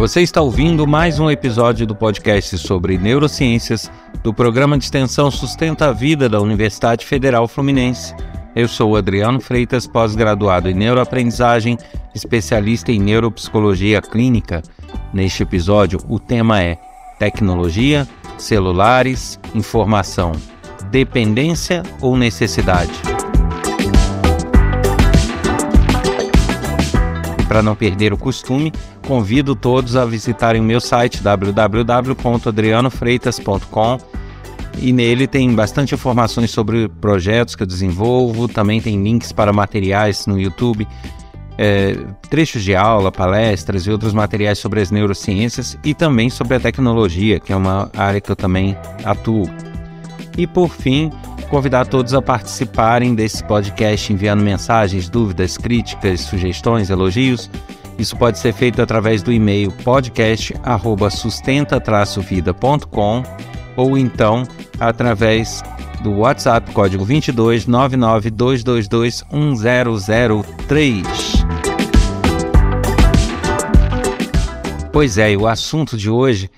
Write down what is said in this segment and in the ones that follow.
Você está ouvindo mais um episódio do podcast sobre neurociências do programa de extensão Sustenta a Vida da Universidade Federal Fluminense. Eu sou Adriano Freitas, pós-graduado em neuroaprendizagem, especialista em neuropsicologia clínica. Neste episódio, o tema é tecnologia, celulares, informação, dependência ou necessidade. Para não perder o costume, convido todos a visitarem o meu site www.adrianofreitas.com e nele tem bastante informações sobre projetos que eu desenvolvo, também tem links para materiais no YouTube, é, trechos de aula, palestras e outros materiais sobre as neurociências e também sobre a tecnologia, que é uma área que eu também atuo. E por fim, convidar todos a participarem desse podcast enviando mensagens, dúvidas, críticas, sugestões, elogios. Isso pode ser feito através do e-mail podcast@sustenta-vida.com ou então através do WhatsApp código 22 99222 1003. Pois é, o assunto de hoje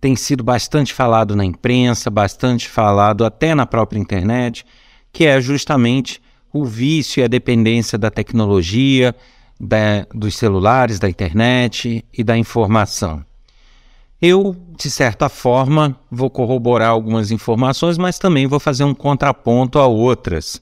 tem sido bastante falado na imprensa, bastante falado até na própria internet, que é justamente o vício e a dependência da tecnologia, da, dos celulares, da internet e da informação. Eu, de certa forma, vou corroborar algumas informações, mas também vou fazer um contraponto a outras,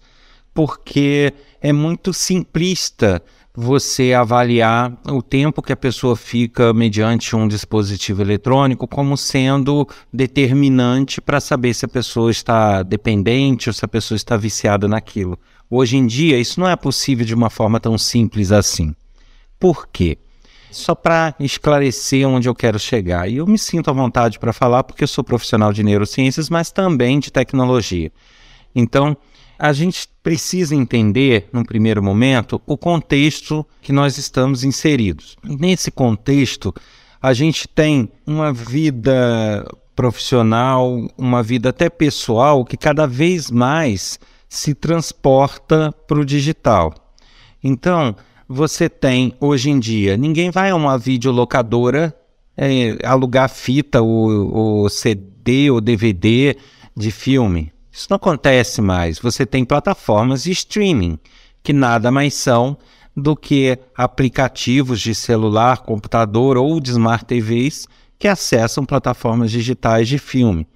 porque é muito simplista você avaliar o tempo que a pessoa fica mediante um dispositivo eletrônico como sendo determinante para saber se a pessoa está dependente ou se a pessoa está viciada naquilo. Hoje em dia, isso não é possível de uma forma tão simples assim. Por quê? Só para esclarecer onde eu quero chegar. E eu me sinto à vontade para falar porque eu sou profissional de neurociências, mas também de tecnologia. Então, a gente precisa entender, num primeiro momento, o contexto que nós estamos inseridos. Nesse contexto, a gente tem uma vida profissional, uma vida até pessoal que cada vez mais se transporta para o digital. Então, você tem hoje em dia, ninguém vai a uma videolocadora é, alugar fita ou, ou CD ou DVD de filme. Isso não acontece mais. Você tem plataformas de streaming, que nada mais são do que aplicativos de celular, computador ou de smart TVs que acessam plataformas digitais de filme.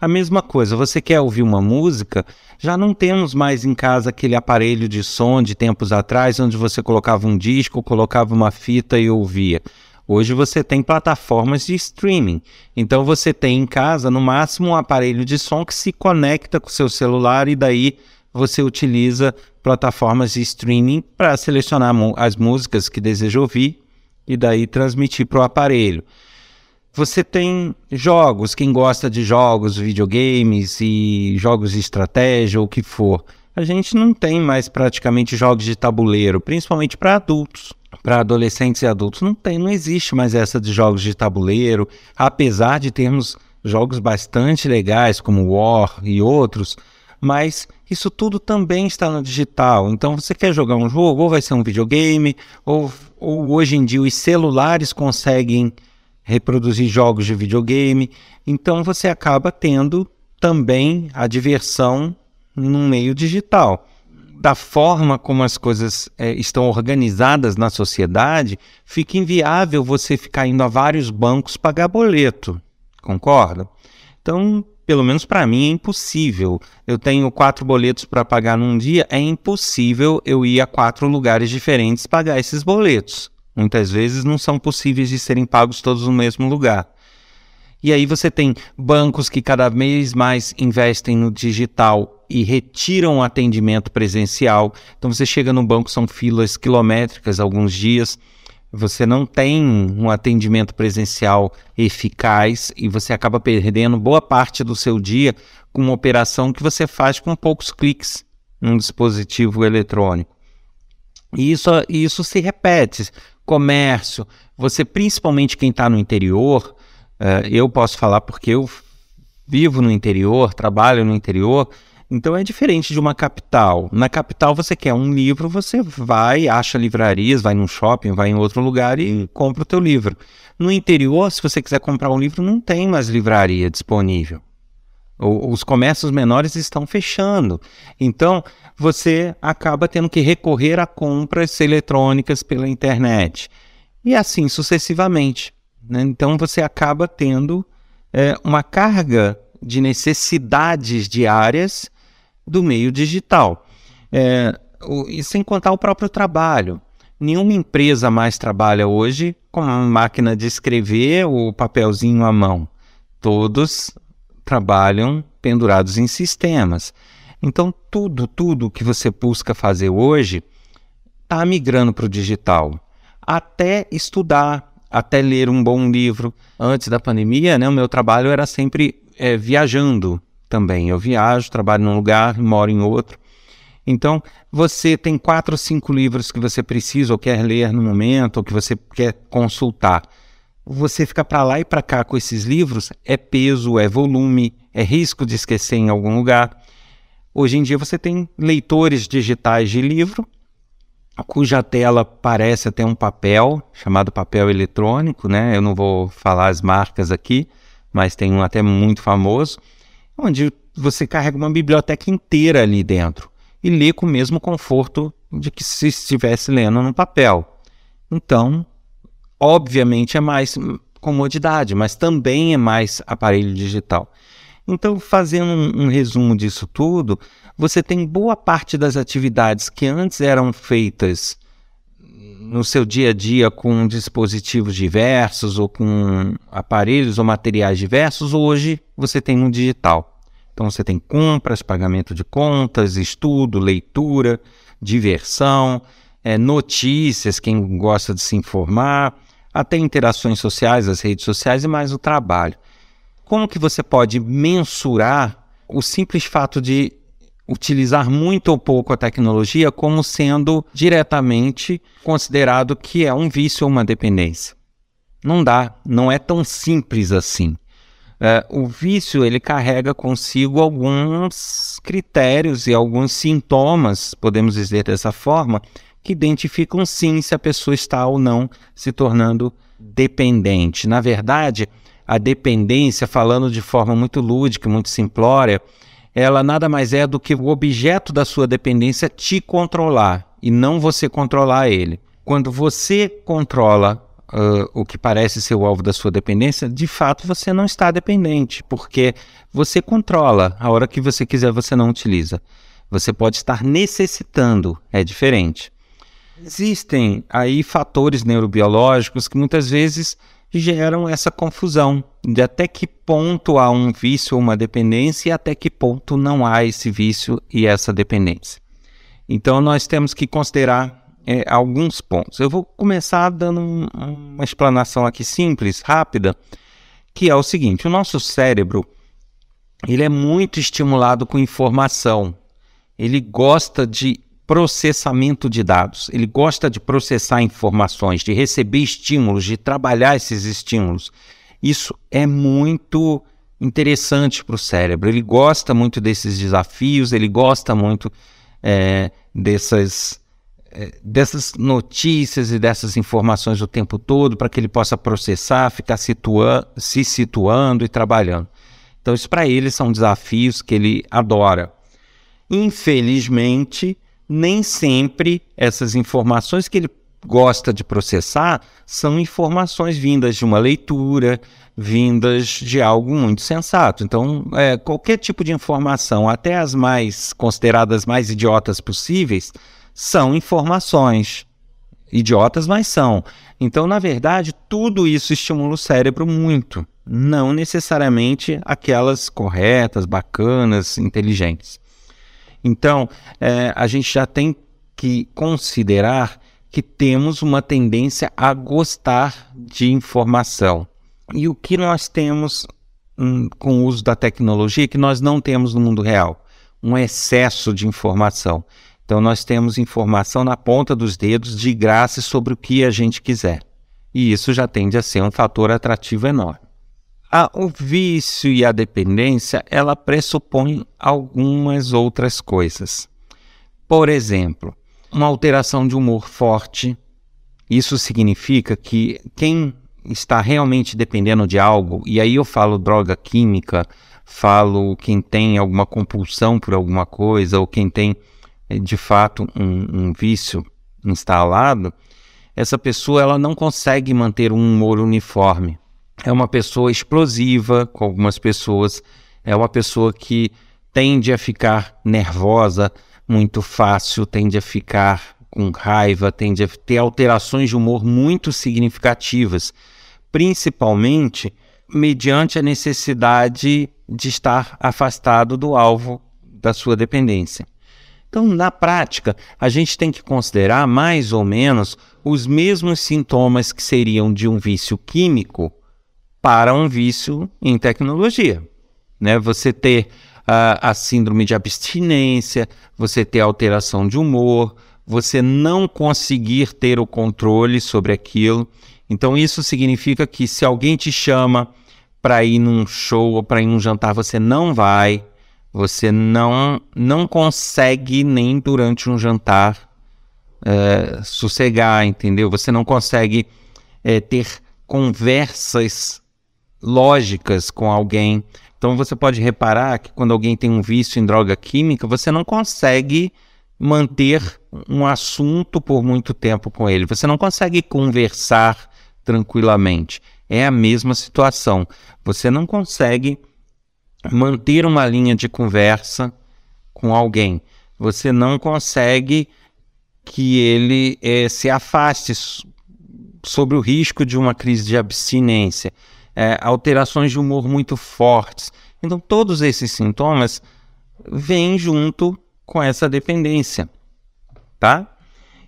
A mesma coisa, você quer ouvir uma música, já não temos mais em casa aquele aparelho de som de tempos atrás, onde você colocava um disco, colocava uma fita e ouvia. Hoje você tem plataformas de streaming. Então você tem em casa, no máximo, um aparelho de som que se conecta com o seu celular e daí você utiliza plataformas de streaming para selecionar as músicas que deseja ouvir e daí transmitir para o aparelho. Você tem jogos, quem gosta de jogos, videogames e jogos de estratégia ou o que for. A gente não tem mais praticamente jogos de tabuleiro, principalmente para adultos para adolescentes e adultos. Não tem, não existe mais essa de jogos de tabuleiro, apesar de termos jogos bastante legais como War e outros, mas isso tudo também está no digital. Então você quer jogar um jogo, ou vai ser um videogame, ou, ou hoje em dia os celulares conseguem reproduzir jogos de videogame. Então você acaba tendo também a diversão no meio digital da forma como as coisas é, estão organizadas na sociedade, fica inviável você ficar indo a vários bancos pagar boleto. Concorda? Então, pelo menos para mim, é impossível. Eu tenho quatro boletos para pagar num dia, é impossível eu ir a quatro lugares diferentes pagar esses boletos. Muitas vezes não são possíveis de serem pagos todos no mesmo lugar. E aí você tem bancos que cada vez mais investem no digital e retiram o atendimento presencial. Então você chega no banco, são filas quilométricas alguns dias. Você não tem um atendimento presencial eficaz e você acaba perdendo boa parte do seu dia com uma operação que você faz com poucos cliques num dispositivo eletrônico. E isso, isso se repete. Comércio, você, principalmente quem está no interior, Uh, eu posso falar porque eu vivo no interior, trabalho no interior, Então é diferente de uma capital. Na capital você quer um livro, você vai, acha livrarias, vai num shopping, vai em outro lugar e compra o teu livro. No interior, se você quiser comprar um livro, não tem mais livraria disponível. os comércios menores estão fechando. Então, você acaba tendo que recorrer a compras eletrônicas pela internet. E assim sucessivamente. Né? Então, você acaba tendo é, uma carga de necessidades diárias do meio digital. É, o, e sem contar o próprio trabalho. Nenhuma empresa mais trabalha hoje com uma máquina de escrever ou papelzinho à mão. Todos trabalham pendurados em sistemas. Então, tudo, tudo que você busca fazer hoje está migrando para o digital. Até estudar, até ler um bom livro. Antes da pandemia, né, o meu trabalho era sempre é, viajando também. Eu viajo, trabalho num lugar, moro em outro. Então, você tem quatro ou cinco livros que você precisa ou quer ler no momento, ou que você quer consultar. Você fica para lá e para cá com esses livros, é peso, é volume, é risco de esquecer em algum lugar. Hoje em dia você tem leitores digitais de livro, cuja tela parece até um papel, chamado papel eletrônico, né? Eu não vou falar as marcas aqui, mas tem um até muito famoso, onde você carrega uma biblioteca inteira ali dentro e lê com o mesmo conforto de que se estivesse lendo no papel. Então, obviamente é mais comodidade, mas também é mais aparelho digital. Então, fazendo um, um, resumo disso tudo, você tem boa parte das atividades que antes eram feitas no seu dia a dia com dispositivos diversos ou com aparelhos ou materiais diversos, hoje você tem no digital. Então você tem compras, pagamento de contas, estudo, leitura, diversão, é, notícias, quem gosta de se informar, até interações sociais, as redes sociais e mais o trabalho. Como que você pode mensurar o simples fato de utilizar muito ou pouco a tecnologia como sendo diretamente considerado que é um vício ou uma dependência. Não dá, não é tão simples assim. É, o vício ele carrega consigo alguns critérios e alguns sintomas, podemos dizer dessa forma, que identificam sim se a pessoa está ou não se tornando dependente. Na verdade, a dependência, falando de forma muito lúdica, muito simplória, ela nada mais é do que o objeto da sua dependência te controlar e não você controlar ele. Quando você controla uh, o que parece ser o alvo da sua dependência, de fato você não está dependente, porque você controla. A hora que você quiser, você não utiliza. Você pode estar necessitando, é diferente. Existem aí fatores neurobiológicos que muitas vezes geram essa confusão de até que ponto há um vício ou uma dependência e até que ponto não há esse vício e essa dependência. Então nós temos que considerar é, alguns pontos. Eu vou começar dando um, uma explanação aqui simples, rápida, que é o seguinte: o nosso cérebro ele é muito estimulado com informação. Ele gosta de processamento de dados. Ele gosta de processar informações, de receber estímulos, de trabalhar esses estímulos. Isso é muito interessante para o cérebro. Ele gosta muito desses desafios, ele gosta muito é, dessas, é, dessas notícias e dessas informações o tempo todo para que ele possa processar, ficar situa se situando e trabalhando. Então, isso para ele são desafios que ele adora. Infelizmente, nem sempre essas informações que ele gosta de processar são informações vindas de uma leitura, vindas de algo muito sensato. Então, é, qualquer tipo de informação, até as mais consideradas mais idiotas possíveis, são informações. Idiotas, mas são. Então, na verdade, tudo isso estimula o cérebro muito, não necessariamente aquelas corretas, bacanas, inteligentes. Então, é, a gente já tem que considerar que temos uma tendência a gostar de informação. E o que nós temos hum, com o uso da tecnologia que nós não temos no mundo real? Um excesso de informação. Então, nós temos informação na ponta dos dedos de graça sobre o que a gente quiser. E isso já tende a ser um fator atrativo enorme. A, o vício e a dependência, ela pressupõe algumas outras coisas. Por exemplo, uma alteração de humor forte. Isso significa que quem está realmente dependendo de algo, e aí eu falo droga química, falo quem tem alguma compulsão por alguma coisa, ou quem tem eh, de fato um, um vício instalado, essa pessoa ela não consegue manter um humor uniforme. É uma pessoa explosiva com algumas pessoas, é uma pessoa que tende a ficar nervosa muito fácil, tende a ficar com raiva, tende a ter alterações de humor muito significativas, principalmente mediante a necessidade de estar afastado do alvo da sua dependência. Então, na prática, a gente tem que considerar mais ou menos os mesmos sintomas que seriam de um vício químico para um vício em tecnologia. Né? Você ter a síndrome de abstinência, você ter alteração de humor, você não conseguir ter o controle sobre aquilo. Então, isso significa que se alguém te chama para ir num show ou para ir num jantar, você não vai você não, não consegue nem durante um jantar é, sossegar, entendeu? Você não consegue é, ter conversas lógicas com alguém. Então você pode reparar que quando alguém tem um vício em droga química, você não consegue manter um assunto por muito tempo com ele. Você não consegue conversar tranquilamente. É a mesma situação. Você não consegue manter uma linha de conversa com alguém. Você não consegue que ele é, se afaste sobre o risco de uma crise de abstinência, é, alterações de humor muito fortes. Então, todos esses sintomas vêm junto com essa dependência, tá?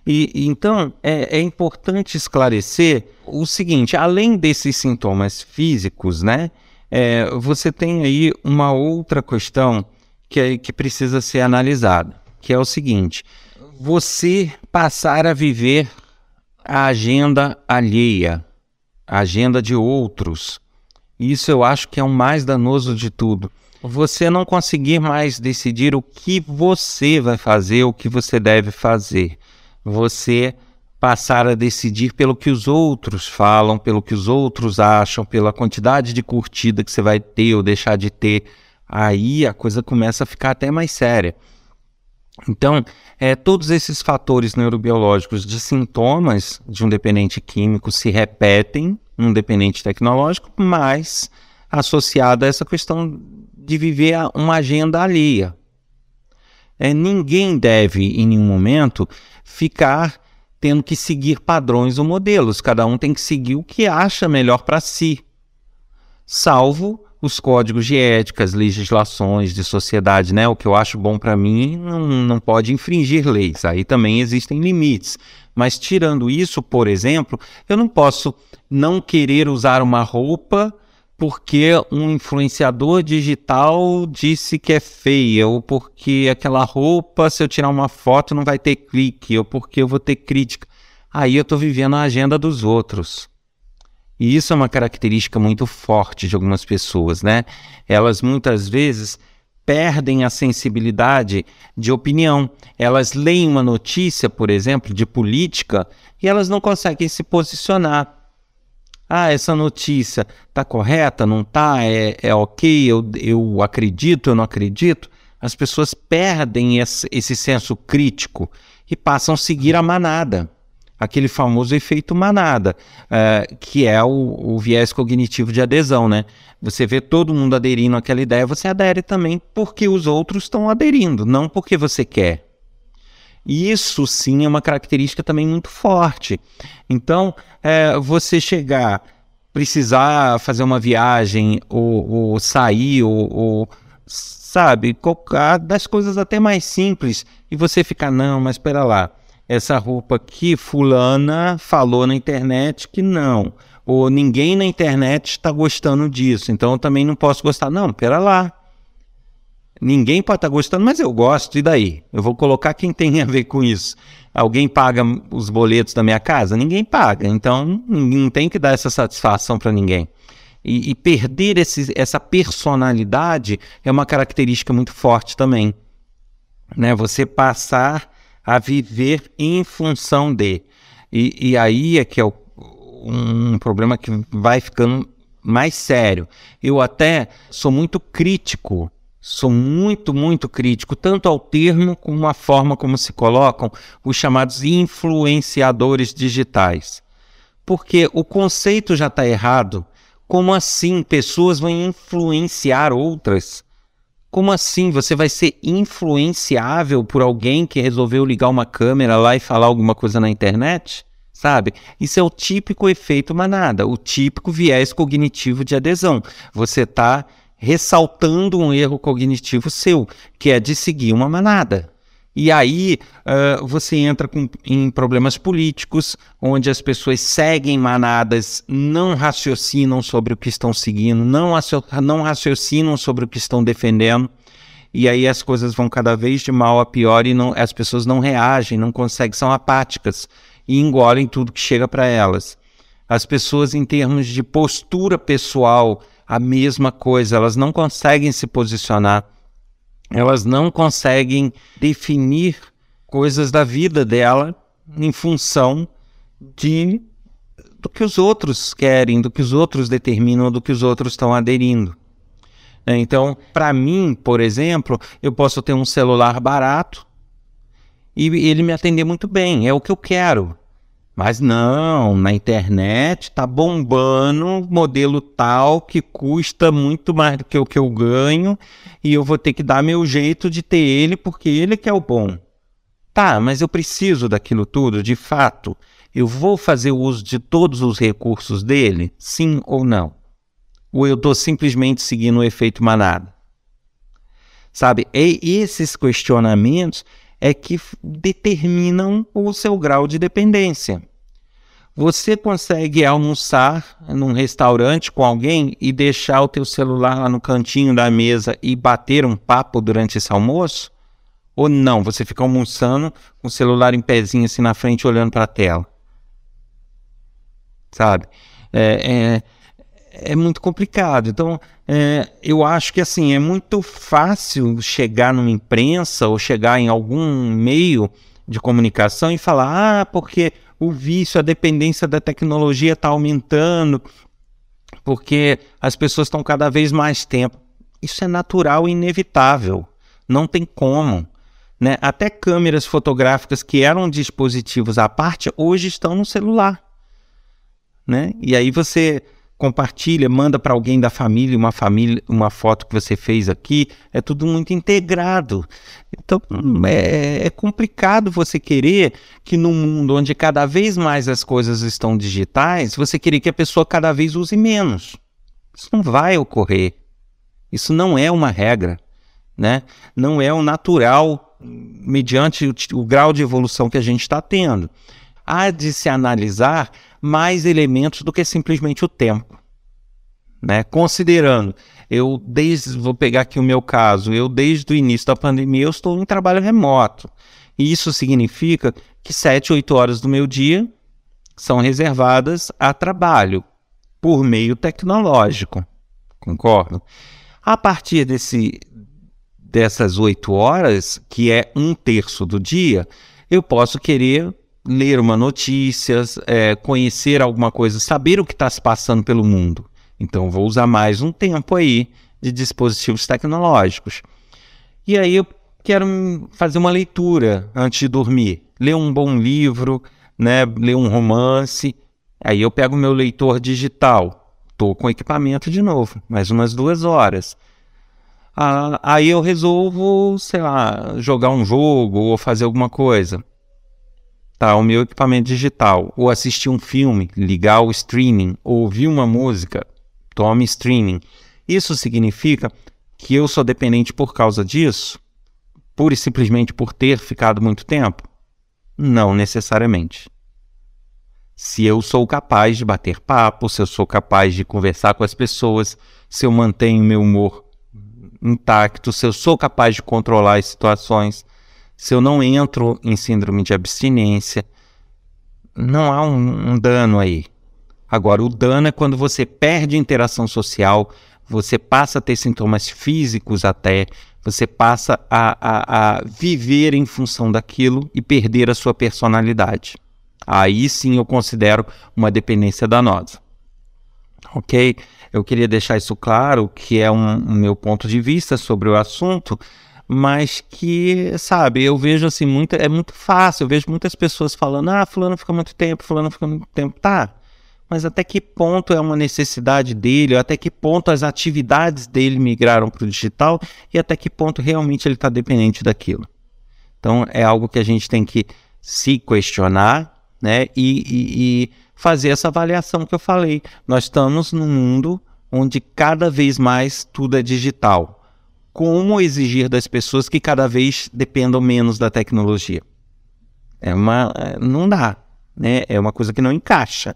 E então é, é importante esclarecer o seguinte: além desses sintomas físicos, né? é, você tem aí uma outra questão que, é, que precisa ser analisada, que é o seguinte: você passar a viver a agenda alheia, a agenda de outros. Isso eu acho que é o mais danoso de tudo. Você não conseguir mais decidir o que você vai fazer, o que você deve fazer. Você passar a decidir pelo que os outros falam, pelo que os outros acham, pela quantidade de curtida que você vai ter ou deixar de ter, aí a coisa começa a ficar até mais séria. Então, é, todos esses fatores neurobiológicos de sintomas de um dependente químico se repetem num dependente tecnológico, mas associado a essa questão de viver uma agenda alheia. É, ninguém deve, em nenhum momento, ficar tendo que seguir padrões ou modelos. Cada um tem que seguir o que acha melhor para si, salvo os códigos de ética, as legislações de sociedade, né? O que eu acho bom para mim não, não pode infringir leis. Aí também existem limites. Mas tirando isso, por exemplo, eu não posso não querer usar uma roupa porque um influenciador digital disse que é feia, ou porque aquela roupa, se eu tirar uma foto, não vai ter clique, ou porque eu vou ter crítica. Aí eu estou vivendo a agenda dos outros. E isso é uma característica muito forte de algumas pessoas, né? Elas muitas vezes perdem a sensibilidade de opinião. Elas leem uma notícia, por exemplo, de política e elas não conseguem se posicionar. Ah, essa notícia está correta, não está, é, é ok, eu, eu acredito, eu não acredito, as pessoas perdem esse, esse senso crítico e passam a seguir a manada, aquele famoso efeito manada, é, que é o, o, viés cognitivo de adesão, né? Você vê todo mundo aderindo àquela ideia, você adere também porque os outros estão aderindo, não porque você quer. Isso sim é uma característica também muito forte. Então, é, você chegar, precisar fazer uma viagem, ou, ou sair, ou, ou sabe, das coisas até mais simples, e você ficar, não, mas espera lá, essa roupa aqui, fulana falou na internet que não, ou ninguém na internet está gostando disso, então eu também não posso gostar. Não, espera lá, Ninguém pode estar gostando, mas eu gosto, e daí? Eu vou colocar quem tem a ver com isso. Alguém paga os boletos da minha casa? Ninguém paga, então não tem que dar essa satisfação para ninguém. E, e perder esse, essa personalidade é uma característica muito forte também. Né? Você passar a viver em função de. E, e aí é que é o, um problema que vai ficando mais sério. Eu até sou muito crítico, sou muito, muito crítico, tanto ao termo como à forma como se colocam os chamados influenciadores digitais. Porque o conceito já está errado. Como assim pessoas vão influenciar outras? Como assim você vai ser influenciável por alguém que resolveu ligar uma câmera lá e falar alguma coisa na internet? sabe? Isso é o típico efeito manada, o típico viés cognitivo de adesão. Você está ressaltando um erro cognitivo seu, que é de seguir uma manada. E aí uh, você entra com, em problemas políticos, onde as pessoas seguem manadas, não raciocinam sobre o que estão seguindo, não, não raciocinam sobre o que estão defendendo. E aí as coisas vão cada vez de mal a pior e não, as pessoas não reagem, não conseguem, são apáticas e engolem tudo que chega para elas. As pessoas, em termos de postura pessoal, a mesma coisa, elas não conseguem se posicionar, elas não conseguem definir coisas da vida dela em função de do que os outros querem, do que os outros determinam, do que os outros estão aderindo. Então, para mim, por exemplo, eu posso ter um celular barato, e ele me atender muito bem, é o que eu quero. Mas não, na internet tá bombando modelo tal que custa muito mais do que o que eu ganho e eu vou ter que dar meu jeito de ter ele porque ele que é o bom. Tá, mas eu preciso daquilo tudo, de fato. Eu vou fazer uso de todos os recursos dele? Sim ou não? Ou eu estou simplesmente seguindo o efeito manada? Sabe, e esses questionamentos é que determinam o seu grau de dependência. Você consegue almoçar num restaurante com alguém e deixar o teu celular lá no cantinho da mesa e bater um papo durante esse almoço? Ou não, você fica almoçando com o celular em pezinho assim na frente olhando para a tela? Sabe? É, é, é muito complicado. Então, é, eu acho que assim, é muito fácil chegar numa imprensa ou chegar em algum meio de comunicação e falar, ah, porque o vício, a dependência da tecnologia está aumentando, porque as pessoas estão cada vez mais tempo. Isso é natural e inevitável. Não tem como. Né? Até câmeras fotográficas que eram dispositivos à parte, hoje estão no celular. Né? E aí você compartilha, manda para alguém da família uma família, uma foto que você fez aqui, é tudo muito integrado. Então é, é complicado você querer que num mundo onde cada vez mais as coisas estão digitais, você querer que a pessoa cada vez use menos. Isso não vai ocorrer. Isso não é uma regra, né? Não é o natural mediante o, o grau de evolução que a gente está tendo. Há de se analisar mais elementos do que simplesmente o tempo. Né? Considerando, eu desde, vou pegar aqui o meu caso, eu desde o início da pandemia eu estou em trabalho remoto. E isso significa que 7, 8 horas do meu dia são reservadas a trabalho por meio tecnológico. Concordo? A partir desse, dessas 8 horas, que é um terço do dia, eu posso querer ler uma notícia, é, conhecer alguma coisa, saber o que está se passando pelo mundo. Então, vou usar mais um tempo aí de dispositivos tecnológicos. E aí eu quero fazer uma leitura antes de dormir, ler um bom livro, né, ler um romance. Aí eu pego meu leitor digital, estou com equipamento de novo, mais umas duas horas. Ah, aí eu resolvo, sei lá, jogar um jogo ou fazer alguma coisa tá, o meu equipamento digital, ou assistir um filme, ligar o streaming, ou ouvir uma música, tome streaming. Isso significa que eu sou dependente por causa disso? Pura e simplesmente por ter ficado muito tempo? Não necessariamente. Se eu sou capaz de bater papo, se eu sou capaz de conversar com as pessoas, se eu mantenho meu humor intacto, se eu sou capaz de controlar as situações, se eu não entro em síndrome de abstinência, não há um, um dano aí. Agora, o dano é quando você perde interação social, você passa a ter sintomas físicos até, você passa a, a, a viver em função daquilo e perder a sua personalidade. Aí sim eu considero uma dependência danosa. Ok? Eu queria deixar isso claro, que é um, um meu ponto de vista sobre o assunto, mas que, sabe, eu vejo assim, muito, é muito fácil, eu vejo muitas pessoas falando, ah, fulano fica muito tempo, fulano fica muito tempo. Tá, mas até que ponto é uma necessidade dele, até que ponto as atividades dele migraram para o digital e até que ponto realmente ele está dependente daquilo. Então é algo que a gente tem que se questionar né, e, e, e fazer essa avaliação que eu falei. Nós estamos num mundo onde cada vez mais tudo é digital. Como exigir das pessoas que cada vez dependam menos da tecnologia? É uma, não dá, né? É uma coisa que não encaixa.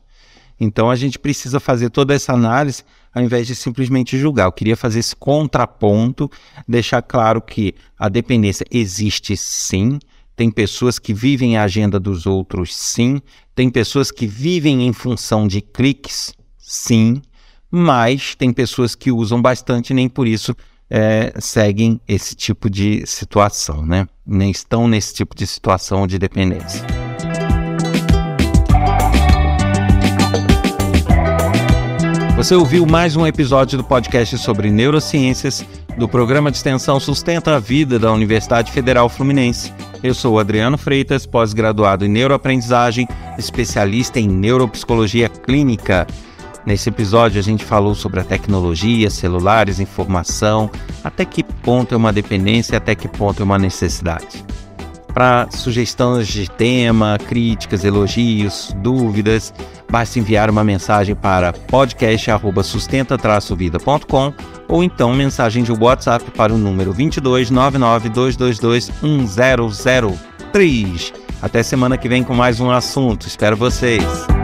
Então a gente precisa fazer toda essa análise ao invés de simplesmente julgar. Eu queria fazer esse contraponto, deixar claro que a dependência existe sim. Tem pessoas que vivem a agenda dos outros, sim. Tem pessoas que vivem em função de cliques, sim. Mas tem pessoas que usam bastante e nem por isso é, seguem esse tipo de situação, né? Nem estão nesse tipo de situação de dependência. Você ouviu mais um episódio do podcast sobre neurociências do programa de extensão Sustenta a Vida da Universidade Federal Fluminense. Eu sou Adriano Freitas, pós-graduado em neuroaprendizagem, especialista em neuropsicologia clínica. Nesse episódio a gente falou sobre a tecnologia, celulares, informação, até que ponto é uma dependência e até que ponto é uma necessidade. Para sugestões de tema, críticas, elogios, dúvidas, basta enviar uma mensagem para podcast@sustenta-vida.com ou então mensagem de WhatsApp para o número 22 222 1003. Até semana que vem com mais um assunto. Espero vocês.